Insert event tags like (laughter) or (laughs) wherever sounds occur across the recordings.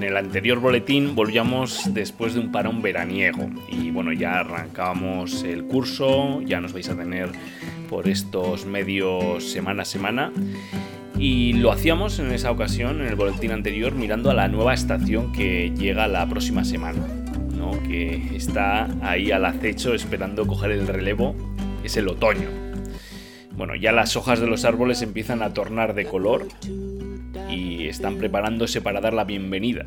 En el anterior boletín volvíamos después de un parón veraniego y bueno, ya arrancábamos el curso, ya nos vais a tener por estos medios semana a semana y lo hacíamos en esa ocasión, en el boletín anterior, mirando a la nueva estación que llega la próxima semana, ¿no? que está ahí al acecho esperando coger el relevo, es el otoño. Bueno, ya las hojas de los árboles empiezan a tornar de color y están preparándose para dar la bienvenida.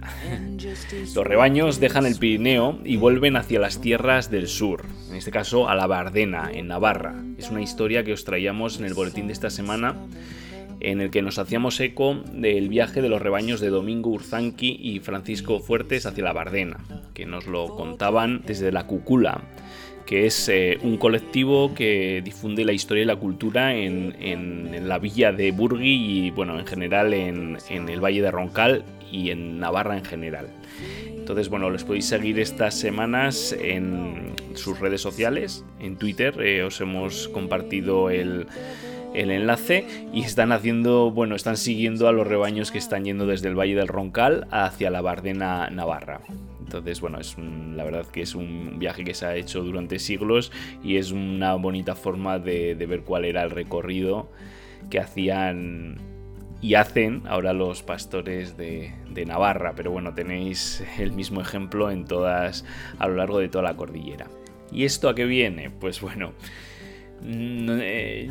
Los rebaños dejan el Pirineo y vuelven hacia las tierras del sur, en este caso a la Bardena, en Navarra. Es una historia que os traíamos en el boletín de esta semana en el que nos hacíamos eco del viaje de los rebaños de Domingo Urzanqui y Francisco Fuertes hacia la Bardena, que nos lo contaban desde la Cúcula que es eh, un colectivo que difunde la historia y la cultura en, en- la villa de Burgui y bueno, en general en, en el Valle de Roncal y en Navarra en general. Entonces, bueno, les podéis seguir estas semanas en sus redes sociales, en Twitter, eh, os hemos compartido el, el enlace y están haciendo, bueno, están siguiendo a los rebaños que están yendo desde el Valle del Roncal hacia la Bardena Navarra. Entonces, bueno, es un- la verdad que es un viaje que se ha hecho durante siglos y es una bonita forma de, ver cuál era el recorrido que hacían y hacen ahora los pastores de, de Navarra. Pero bueno, tenéis el mismo ejemplo en todas, a lo largo de toda la cordillera. ¿Y esto a qué viene? Pues bueno,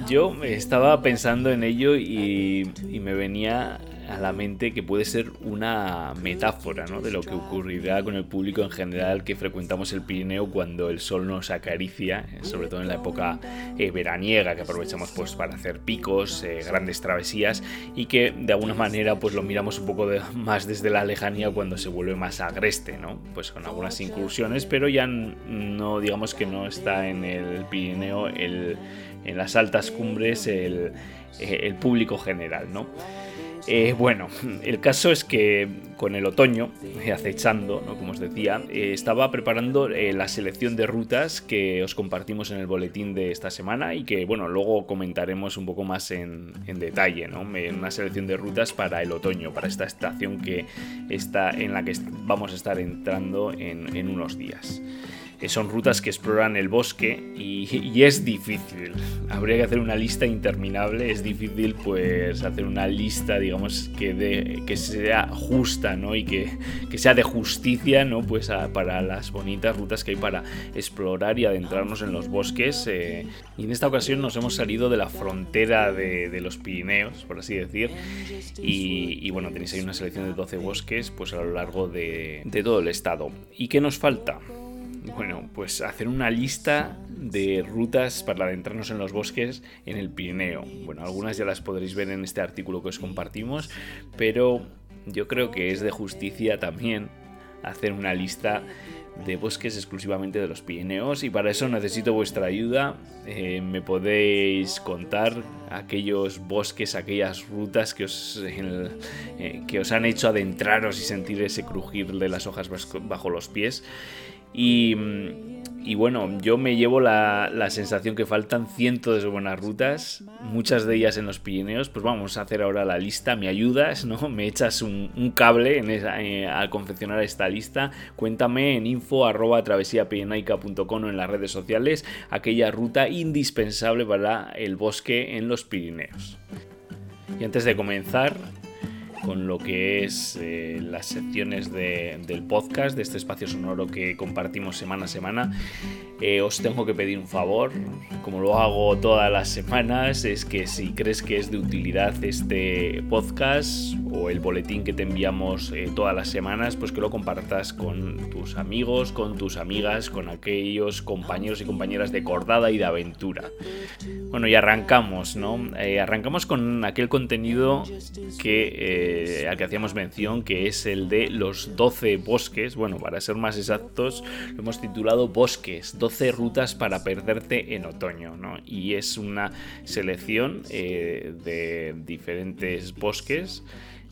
yo estaba pensando en ello y, y me venía a la mente que puede ser una metáfora ¿no? de lo que ocurrirá con el público en general que frecuentamos el Pirineo cuando el sol nos acaricia, eh, sobre todo en la época eh, veraniega que aprovechamos pues para hacer picos, eh, grandes travesías y que de alguna manera pues lo miramos un poco (laughs) más desde la lejanía cuando se vuelve más agreste, ¿no? Pues con algunas incursiones, pero ya no digamos que no está en el Pirineo en las altas cumbres el, el público general, ¿no? Eh, bueno, el caso es que con el otoño, eh, acechando, ¿no? como os decía, eh, estaba preparando la selección de rutas que os compartimos en el boletín de esta semana y que, bueno, luego comentaremos un poco más en, detalle, ¿no? Una selección de rutas para el otoño, para esta estación que está en la que vamos a estar entrando en, en unos días. Son rutas que exploran el bosque y, es difícil. Habría que hacer una lista interminable. Es difícil, pues, hacer una lista, digamos, que, sea justa, ¿no? Y que, sea de justicia, ¿no? Pues para las bonitas rutas que hay para explorar y adentrarnos en los bosques. eh. Y en esta ocasión nos hemos salido de la frontera de, los Pirineos, por así decir. Y, y bueno, tenéis ahí una selección de 12 bosques, pues a lo largo de, de todo el estado. ¿Y qué nos falta? Bueno, pues hacer una lista de rutas para adentrarnos en los bosques en el Pirineo. Bueno, algunas ya las podréis ver en este artículo que os compartimos, pero yo creo que es de justicia también hacer una lista de bosques exclusivamente de los Pirineos y para eso necesito vuestra ayuda. Eh, me podéis contar aquellos bosques, aquellas rutas que os, eh, que os han hecho adentraros y sentir ese crujir de las hojas bajo los pies. Y, mm, y bueno, yo me llevo la, sensación que faltan cientos de buenas rutas, muchas de ellas en los Pirineos. Pues vamos a hacer ahora la lista. ¿Me ayudas? ¿no? (laughs) ¿Me echas un, cable en esa- eh, al confeccionar esta lista? Cuéntame en info arroba o en las redes sociales aquella ruta indispensable para el bosque en los Pirineos. Y antes de comenzar, con lo que es eh, las secciones del podcast, de este espacio sonoro que compartimos semana a semana. Eh, os tengo que pedir un favor, como lo hago todas las semanas, es que si crees que es de utilidad este podcast o el boletín que te enviamos eh, todas las semanas, pues que lo compartas con tus amigos, con tus amigas, con aquellos compañeros y compañeras de cordada y de aventura. Bueno, y arrancamos, ¿no? arrancamos con aquel contenido eh, al que hacíamos mención, que es el de los 12 bosques. Bueno, para ser más exactos, lo hemos titulado Bosques, 12 rutas para perderte en otoño. ¿no? Y es una selección eh, de diferentes bosques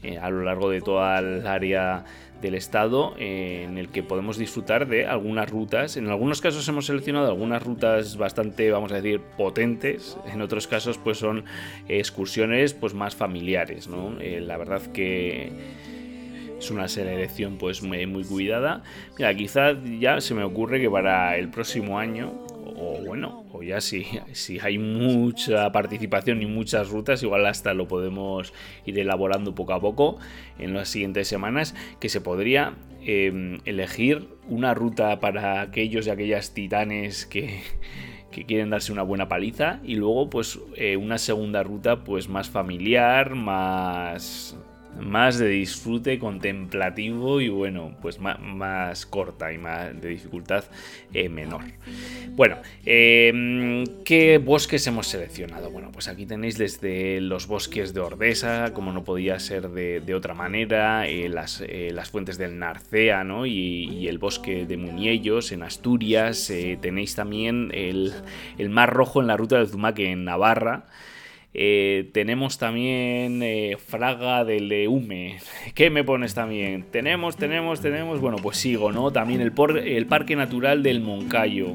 eh, a lo largo de toda el área del estado en el que podemos disfrutar de algunas rutas. En algunos casos hemos seleccionado algunas rutas bastante, vamos a decir, potentes. En otros casos, pues son excursiones pues más familiares. Eh, la verdad que es una selección pues muy, muy cuidada. Mira, quizás ya se me ocurre que para el próximo año o bueno, o ya si, si hay mucha participación y muchas rutas, igual hasta lo podemos ir elaborando poco a poco en las siguientes semanas, que se podría em, elegir una ruta para aquellos y aquellas titanes que, que quieren darse una buena paliza y luego pues eh, una segunda ruta pues más familiar, más más de disfrute contemplativo y bueno, pues más, corta y más de dificultad eh, menor. Bueno, em, ¿qué bosques hemos seleccionado? Bueno, pues aquí tenéis desde los bosques de Ordesa, como no podía ser de, otra manera, eh, las, eh, las, fuentes del Narcea ¿no? y, el bosque de Muniellos en Asturias, tenéis también el, el Mar Rojo en la ruta del Zumaque en Navarra. Eh, tenemos también eh, Fraga del Leume. (laughs) ¿Qué me pones también? Tenemos, tenemos, tenemos. Bueno, pues sigo, ¿no? También el, Parque Natural del Moncayo.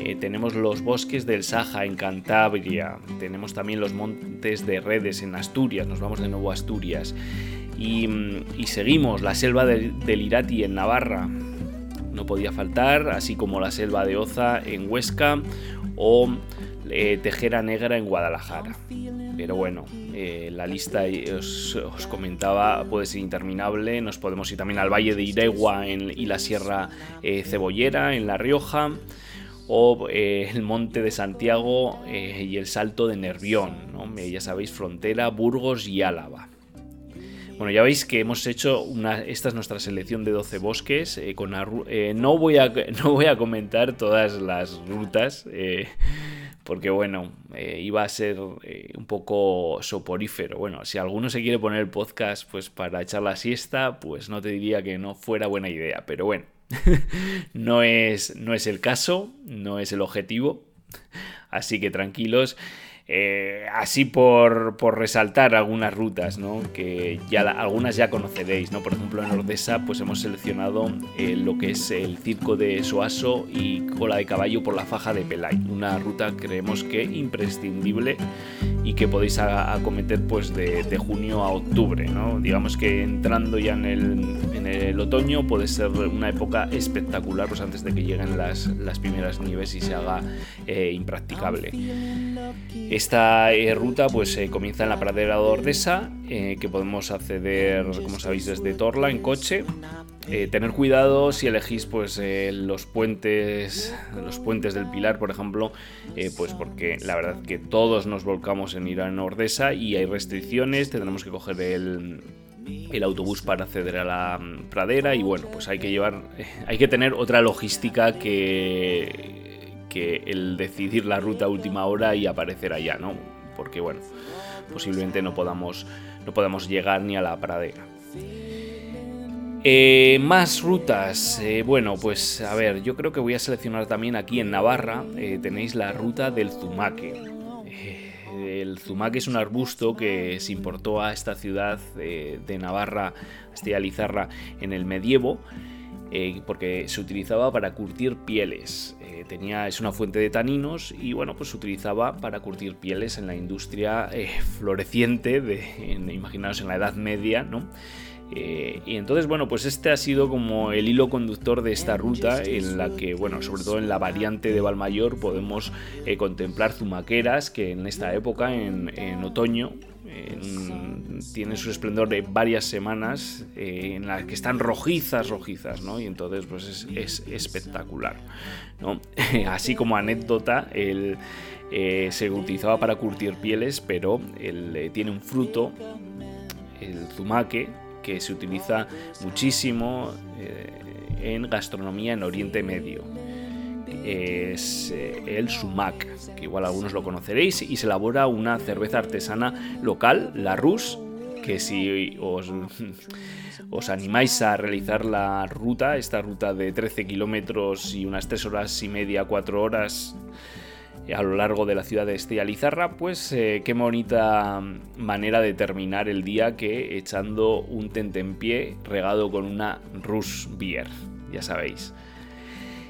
Eh, tenemos los bosques del Saja en Cantabria. Tenemos también los montes de Redes en Asturias. Nos vamos de nuevo a Asturias. Y, seguimos la selva del Irati en Navarra. No podía faltar, así como la selva de Oza en Huesca o eh, Tejera Negra en Guadalajara. Pero bueno, eh, la lista os, comentaba puede ser interminable. Nos podemos ir también al Valle de Iregua y la Sierra eh, Cebollera en La Rioja. O el Monte de Santiago y el Salto de Nervión. ya sabéis, frontera, Burgos y Álava. Bueno, ya veis que hemos hecho una. Esta es nuestra selección de 12 bosques. con no, voy a, (laughs) no voy a comentar todas las rutas porque bueno, eh, iba a ser eh, un poco soporífero. Bueno, si alguno se quiere poner el podcast pues para echar la siesta, pues no te diría que no fuera buena idea, pero bueno, (laughs) no, es, no es el caso, no es el objetivo, así que tranquilos. Eh, así por, resaltar algunas rutas, ¿no? que ya algunas ya conoceréis. ¿no? Por ejemplo, en Ordesa pues hemos seleccionado eh, lo que es el circo de Soaso y cola de caballo por la faja de Pelay. Una ruta creemos que imprescindible y que podéis acometer pues, de, junio a octubre. ¿no? Digamos que entrando ya en el, otoño puede ser una época espectacular pues, antes de que lleguen las, primeras nieves y se haga eh, impracticable. Esta eh, ruta pues eh, comienza en la pradera de Ordesa, eh, que podemos acceder, como sabéis, desde Torla en coche. tener cuidado si elegís pues los puentes, los puentes del Pilar, por ejemplo, pues porque la verdad que todos nos volcamos en ir a Ordesa y hay restricciones, tendremos que coger el, el autobús para acceder a la mm, pradera y bueno, pues hay que llevar, (laughs) hay que tener otra logística que el decidir la ruta a última hora y aparecer allá, ¿no? Porque bueno, posiblemente no podamos, no podamos llegar ni a la pradera. Eh, más rutas. Eh, bueno, pues a ver, yo creo que voy a seleccionar también aquí en Navarra. Eh, tenéis la ruta del zumaque. el zumaque es un arbusto que se importó a esta ciudad de Navarra, Castilla Lizarra, en el medievo. porque se utilizaba para curtir pieles tenía, es una fuente de taninos y bueno, pues se utilizaba para curtir pieles en la industria eh, floreciente, de, en, imaginaos en la Edad Media, ¿no? Eh, y entonces, bueno, pues este ha sido como el hilo conductor de esta ruta en la que, bueno, sobre todo en la variante de Valmayor podemos eh, contemplar zumaqueras que en esta época, en otoño, tiene su esplendor de varias semanas eh, en las que están rojizas, rojizas, ¿no? Y entonces pues es, espectacular, ¿no? (laughs) Así como anécdota, el, eh, se utilizaba para curtir pieles, pero él, tiene un fruto, el zumaque, que se utiliza muchísimo en gastronomía en Oriente Medio es eh, el sumac, que igual algunos lo conoceréis, y se elabora una cerveza artesana local, la Rus, que si os, (laughs) os animáis a realizar la ruta, esta ruta de 13 kilómetros y unas 3 horas y media, 4 horas a lo largo de la ciudad de Estella Lizarra, pues eh, qué bonita manera de terminar el día que echando un tentempié regado con una Rus Beer, ya sabéis.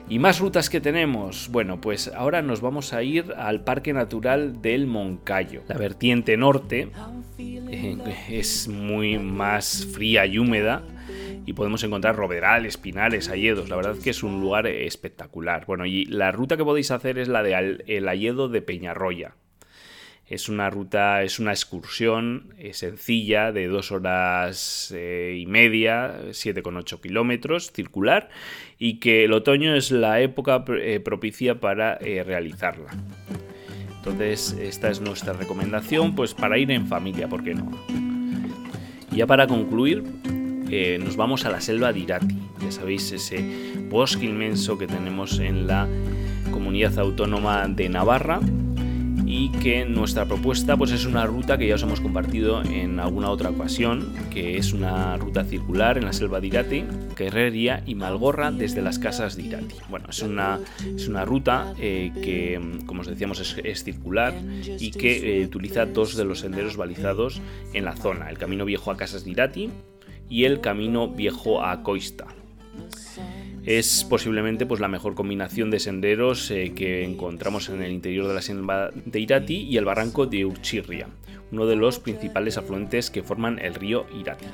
¿Y más rutas que tenemos? Bueno, pues ahora nos vamos a ir al Parque Natural del Moncayo. La vertiente norte eh, es muy más fría y húmeda y podemos encontrar roberales, pinares, hayedos. La verdad es que es un lugar espectacular. Bueno, y la ruta que podéis hacer es la de el hayedo de Peñarroya. Es una ruta, es una excursión eh, sencilla de dos horas eh, y media, 7,8 kilómetros, circular, y que el otoño es la época eh, propicia para realizarla. Entonces, esta es nuestra recomendación, pues para ir en familia, ¿por qué no? Ya para concluir, nos vamos a la selva de Irati. Ya sabéis, ese bosque inmenso que tenemos en la comunidad autónoma de Navarra y que nuestra propuesta pues es una ruta que ya os hemos compartido en alguna otra ocasión, que es una ruta circular en la selva de Irati, Guerrería y Malgorra desde las casas de Irati. Bueno, es una, es una ruta eh, que, como os decíamos, es, circular y que eh, utiliza dos de los senderos balizados en la zona, el camino viejo a casas de Irati y el camino viejo a Coista es posiblemente pues, la mejor combinación de senderos eh, que encontramos en el interior de la selva de Irati y el barranco de Urchirria, uno de los principales afluentes que forman el río Irati.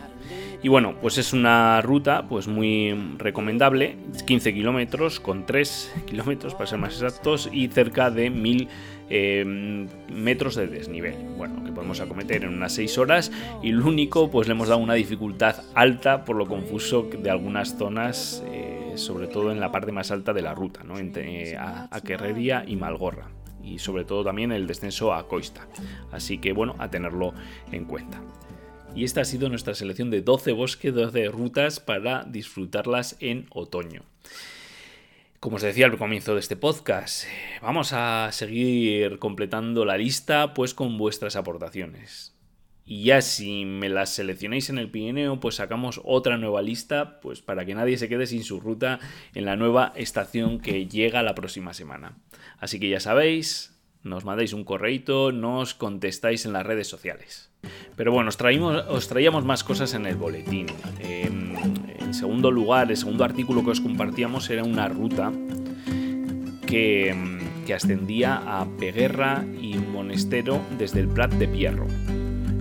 Y bueno, pues es una ruta pues muy recomendable, 15 kilómetros con 3 (laughs) kilómetros para ser más exactos y cerca de 1000 Em, metros de desnivel. Bueno, que podemos acometer en unas 6 horas y lo único, pues le hemos dado una dificultad alta por lo confuso de algunas zonas, eh, sobre todo en la parte más alta de la ruta, ¿no? entre a, a y Malgorra y sobre todo también el descenso a Coista. Así que bueno, a tenerlo en cuenta. Y esta ha sido nuestra selección de 12 bosques, 12 rutas para disfrutarlas en otoño. Como os decía al comienzo de este podcast, vamos a seguir completando la lista pues con vuestras aportaciones. Y ya si me las seleccionáis en el Pirineo, pues sacamos otra nueva lista, pues para que nadie se quede sin su ruta en la nueva estación que llega la próxima semana. Así que ya sabéis, nos mandáis un correito, nos contestáis en las redes sociales. Pero bueno, os, traímos, os traíamos más cosas en el boletín. Em, en segundo lugar, el segundo artículo que os compartíamos era una ruta que, em, que ascendía a Peguerra y Monestero desde el Prat de Pierro.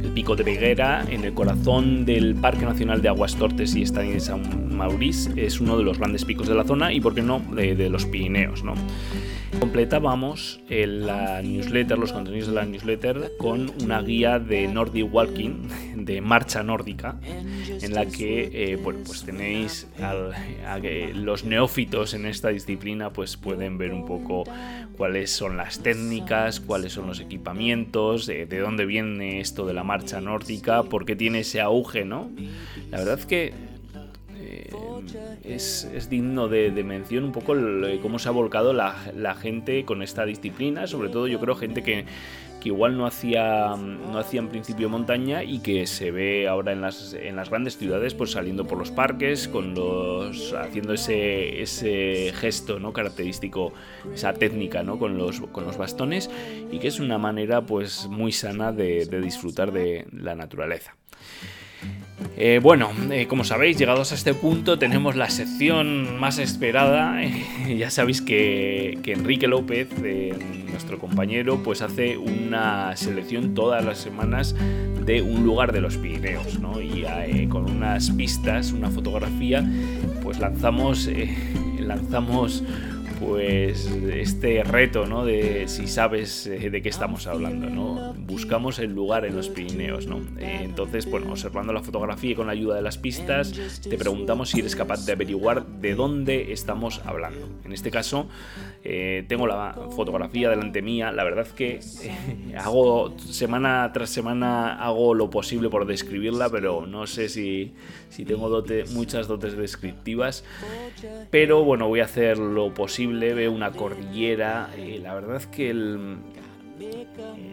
El pico de Peguera, en el corazón del Parque Nacional de Aguas Tortes y Estadio de San Maurice, es uno de los grandes picos de la zona y, por qué no, de, de los Pirineos. ¿no? Completábamos la newsletter, los contenidos de la newsletter, con una guía de Nordic Walking, de marcha nórdica, en la que eh, bueno, pues tenéis a los neófitos en esta disciplina, pues pueden ver un poco cuáles son las técnicas, cuáles son los equipamientos, de, dónde viene esto de la marcha nórdica, por qué tiene ese auge, ¿no? La verdad es que es, digno de, mención un poco cómo se ha volcado la, gente con esta disciplina, sobre todo yo creo gente que, igual no hacía, no hacía en principio montaña y que se ve ahora en las, en las grandes ciudades pues saliendo por los parques, con los, haciendo ese, ese gesto ¿no? característico, esa técnica ¿no? con, los, con los bastones y que es una manera pues muy sana de disfrutar de la naturaleza. Eh, bueno, eh, como sabéis, llegados a este punto tenemos la sección más esperada. (laughs) ya sabéis que, Enrique López, eh, nuestro compañero, pues hace una selección todas las semanas de un lugar de los Pirineos, ¿no? Y con unas pistas, una fotografía, pues lanzamos, (laughs) lanzamos pues este reto, ¿no? De si sabes eh, de qué estamos hablando, ¿no? Buscamos el lugar en los Pirineos, ¿no? Eh, entonces, bueno, observando la fotografía y con la ayuda de las pistas, te preguntamos si eres capaz de averiguar de dónde estamos hablando. En este caso, eh, tengo la fotografía delante mía. La verdad que hago semana tras semana hago lo posible por describirla, pero no sé si, si tengo dote, muchas dotes descriptivas. Pero bueno, voy a hacer lo posible. Veo una cordillera. y la verdad es que el,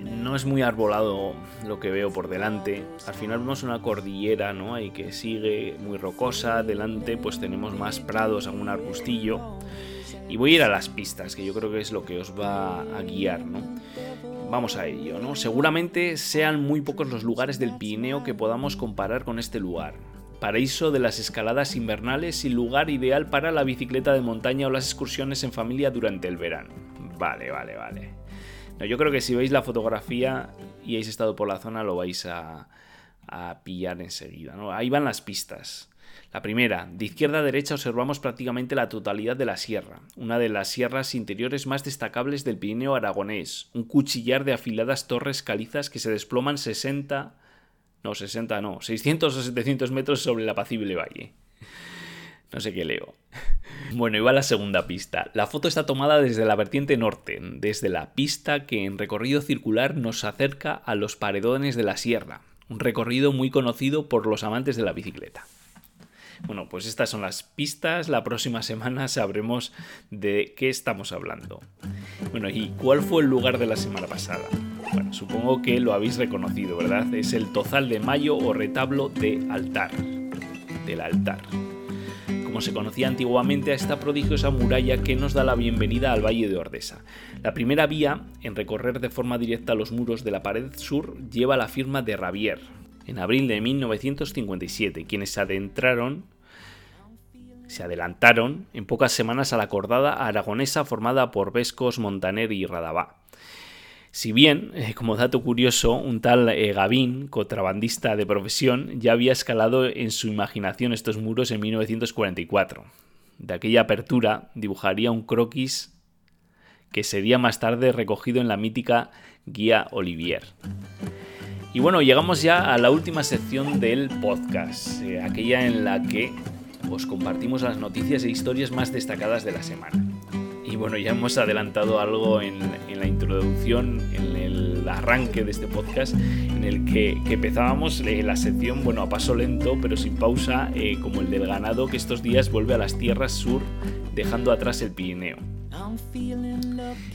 no es muy arbolado lo que veo por delante. Al final vemos una cordillera, ¿no? Ahí que sigue muy rocosa. Delante pues tenemos más prados, algún arbustillo. Y voy a ir a las pistas, que yo creo que es lo que os va a guiar, ¿no? Vamos a ello, ¿no? Seguramente sean muy pocos los lugares del Pirineo que podamos comparar con este lugar. Paraíso de las escaladas invernales y lugar ideal para la bicicleta de montaña o las excursiones en familia durante el verano. Vale, vale, vale. No, yo creo que si veis la fotografía y habéis estado por la zona lo vais a, a pillar enseguida. ¿no? Ahí van las pistas. La primera, de izquierda a derecha observamos prácticamente la totalidad de la sierra, una de las sierras interiores más destacables del Pirineo aragonés, un cuchillar de afiladas torres calizas que se desploman 60, no 60 no, 600 o 700 metros sobre el apacible valle. No sé qué leo. Bueno, y va la segunda pista. La foto está tomada desde la vertiente norte, desde la pista que en recorrido circular nos acerca a los paredones de la sierra, un recorrido muy conocido por los amantes de la bicicleta. Bueno, pues estas son las pistas. La próxima semana sabremos de qué estamos hablando. Bueno, ¿y cuál fue el lugar de la semana pasada? Bueno, supongo que lo habéis reconocido, ¿verdad? Es el Tozal de Mayo o retablo de altar. Del altar como se conocía antiguamente a esta prodigiosa muralla que nos da la bienvenida al Valle de Ordesa. La primera vía en recorrer de forma directa los muros de la pared sur lleva la firma de Rabier, en abril de 1957, quienes se adentraron se adelantaron en pocas semanas a la cordada aragonesa formada por Vescos, Montaner y Radabá. Si bien, eh, como dato curioso, un tal eh, Gavín, contrabandista de profesión, ya había escalado en su imaginación estos muros en 1944. De aquella apertura dibujaría un croquis que sería más tarde recogido en la mítica Guía Olivier. Y bueno, llegamos ya a la última sección del podcast, eh, aquella en la que os compartimos las noticias e historias más destacadas de la semana. Y bueno, ya hemos adelantado algo en, la introducción, en el arranque de este podcast, en el que, empezábamos eh, la sección, bueno, a paso lento, pero sin pausa, eh, como el del ganado que estos días vuelve a las tierras sur, dejando atrás el Pirineo.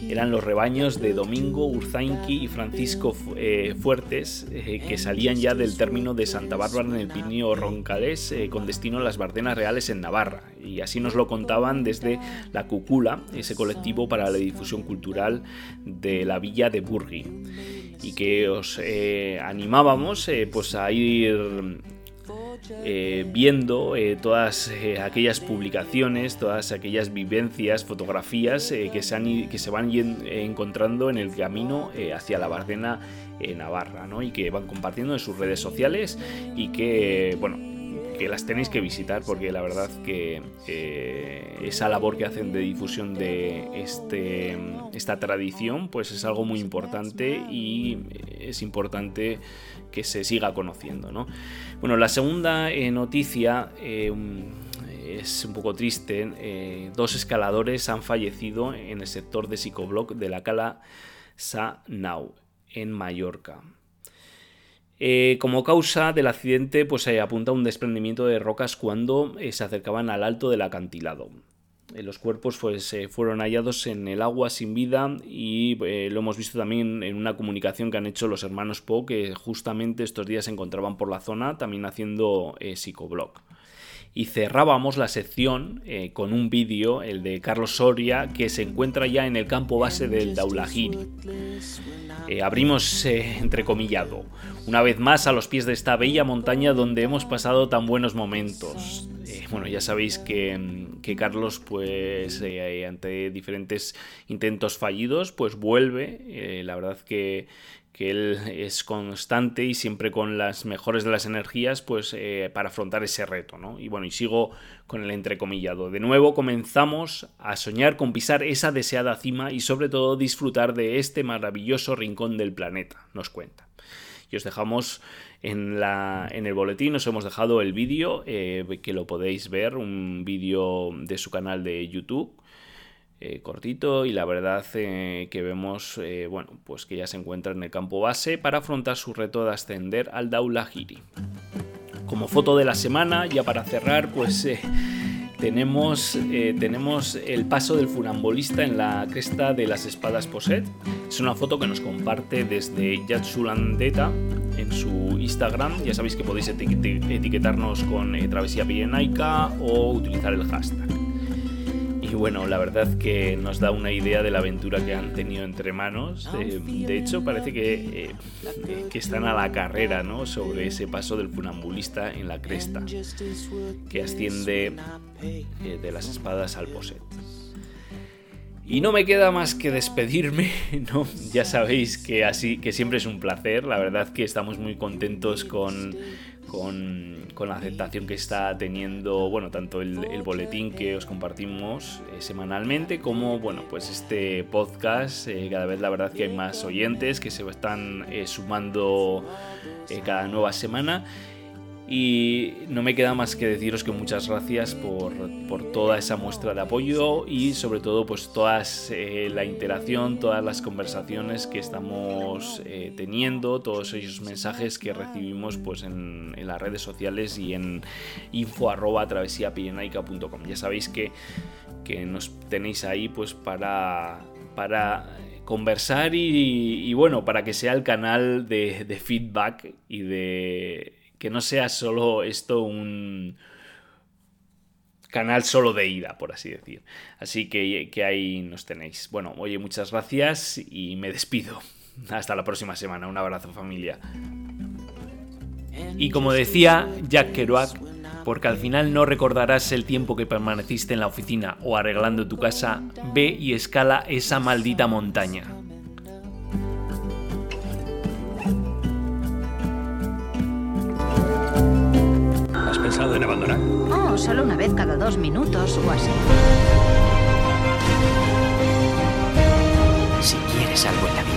Eran los rebaños de Domingo, Urzainqui y Francisco eh, Fuertes eh, que salían ya del término de Santa Bárbara en el Pirineo Roncalés eh, con destino a las Bardenas Reales en Navarra. Y así nos lo contaban desde la Cucula, ese colectivo para la difusión cultural de la villa de Burgui. Y que os animábamos pues a ir eh, viendo eh, todas eh, aquellas publicaciones, todas aquellas vivencias, fotografías que, se que se van encontrando en el camino hacia la Bardena Navarra, ¿no? Y que van compartiendo en sus redes sociales y que, bueno, las tenéis que visitar porque la verdad que esa labor que hacen de difusión de este, esta tradición pues es algo muy importante y es importante que se siga conociendo. ¿no? Bueno, la segunda eh, noticia eh, es un poco triste. Eh, dos escaladores han fallecido en el sector de Psicobloc de la Cala Sa-Nau, en Mallorca. Como causa del accidente, pues se apunta un desprendimiento de rocas cuando se acercaban al alto del acantilado. Eh, los cuerpos pues, eh, fueron hallados en el agua sin vida y eh, lo hemos visto también en una comunicación que han hecho los hermanos Po que justamente estos días se encontraban por la zona también haciendo psicoblog. Y cerrábamos la sección con un vídeo, el de Carlos Soria, que se encuentra ya en el campo base del Daulahiri. abrimos entrecomillado, una vez más a los pies de esta bella montaña donde hemos pasado tan buenos momentos. Bueno, ya sabéis que mm, Carlos, pues eh, ante diferentes intentos fallidos, pues vuelve. Eh, la verdad que, que él es constante y siempre con las mejores de las energías pues eh, para afrontar ese reto ¿no? y bueno y sigo con el entrecomillado de nuevo comenzamos a soñar con pisar esa deseada cima y sobre todo disfrutar de este maravilloso rincón del planeta nos cuenta y os dejamos en, el boletín, os hemos dejado el vídeo eh, que lo podéis ver, un vídeo de su canal de YouTube eh, cortito y la verdad eh, que vemos bueno, pues que ya se encuentra en el campo base para afrontar su reto de ascender al Daula Giri. Como foto de la semana, ya para cerrar, pues tenemos, tenemos el paso del funambulista en la cresta de las espadas Poset. Es una foto que nos comparte desde Yatsulandeta en su Instagram. Ya sabéis que podéis etiquetarnos con Travesía Pirenaica o utilizar el hashtag. Y bueno, la verdad que nos da una idea de la aventura que han tenido entre manos. de hecho, parece que, eh, que están a la carrera ¿no? sobre ese paso del funambulista en la cresta, que asciende eh, de las espadas al poset. Y no me queda más que despedirme, (laughs) ¿no? Ya sabéis que así que siempre es un placer, la verdad que estamos muy contentos con con, la aceptación que está teniendo, bueno, tanto el, boletín que os compartimos eh, semanalmente como, bueno, pues este podcast. Eh, cada vez la verdad que hay más oyentes que se están eh, sumando cada nueva semana. Y no me queda más que deciros que muchas gracias por, toda esa muestra de apoyo y sobre todo pues toda eh, la interacción, todas las conversaciones que estamos eh, teniendo, todos esos mensajes que recibimos pues en, las redes sociales y en info arroba Ya sabéis que, que nos tenéis ahí pues para, para conversar y, bueno, para que sea el canal de feedback y de que no sea solo esto un canal solo de ida, por así decir. Así que, ahí nos tenéis. Bueno, oye, muchas gracias y me despido. (laughs) Hasta la próxima semana. Un abrazo familia. Y como decía Jack Kerouac, porque al final no recordarás el tiempo que permaneciste en la oficina o arreglando tu casa, ve y escala esa maldita montaña. solo una vez cada dos minutos o así. Si quieres algo en la vida,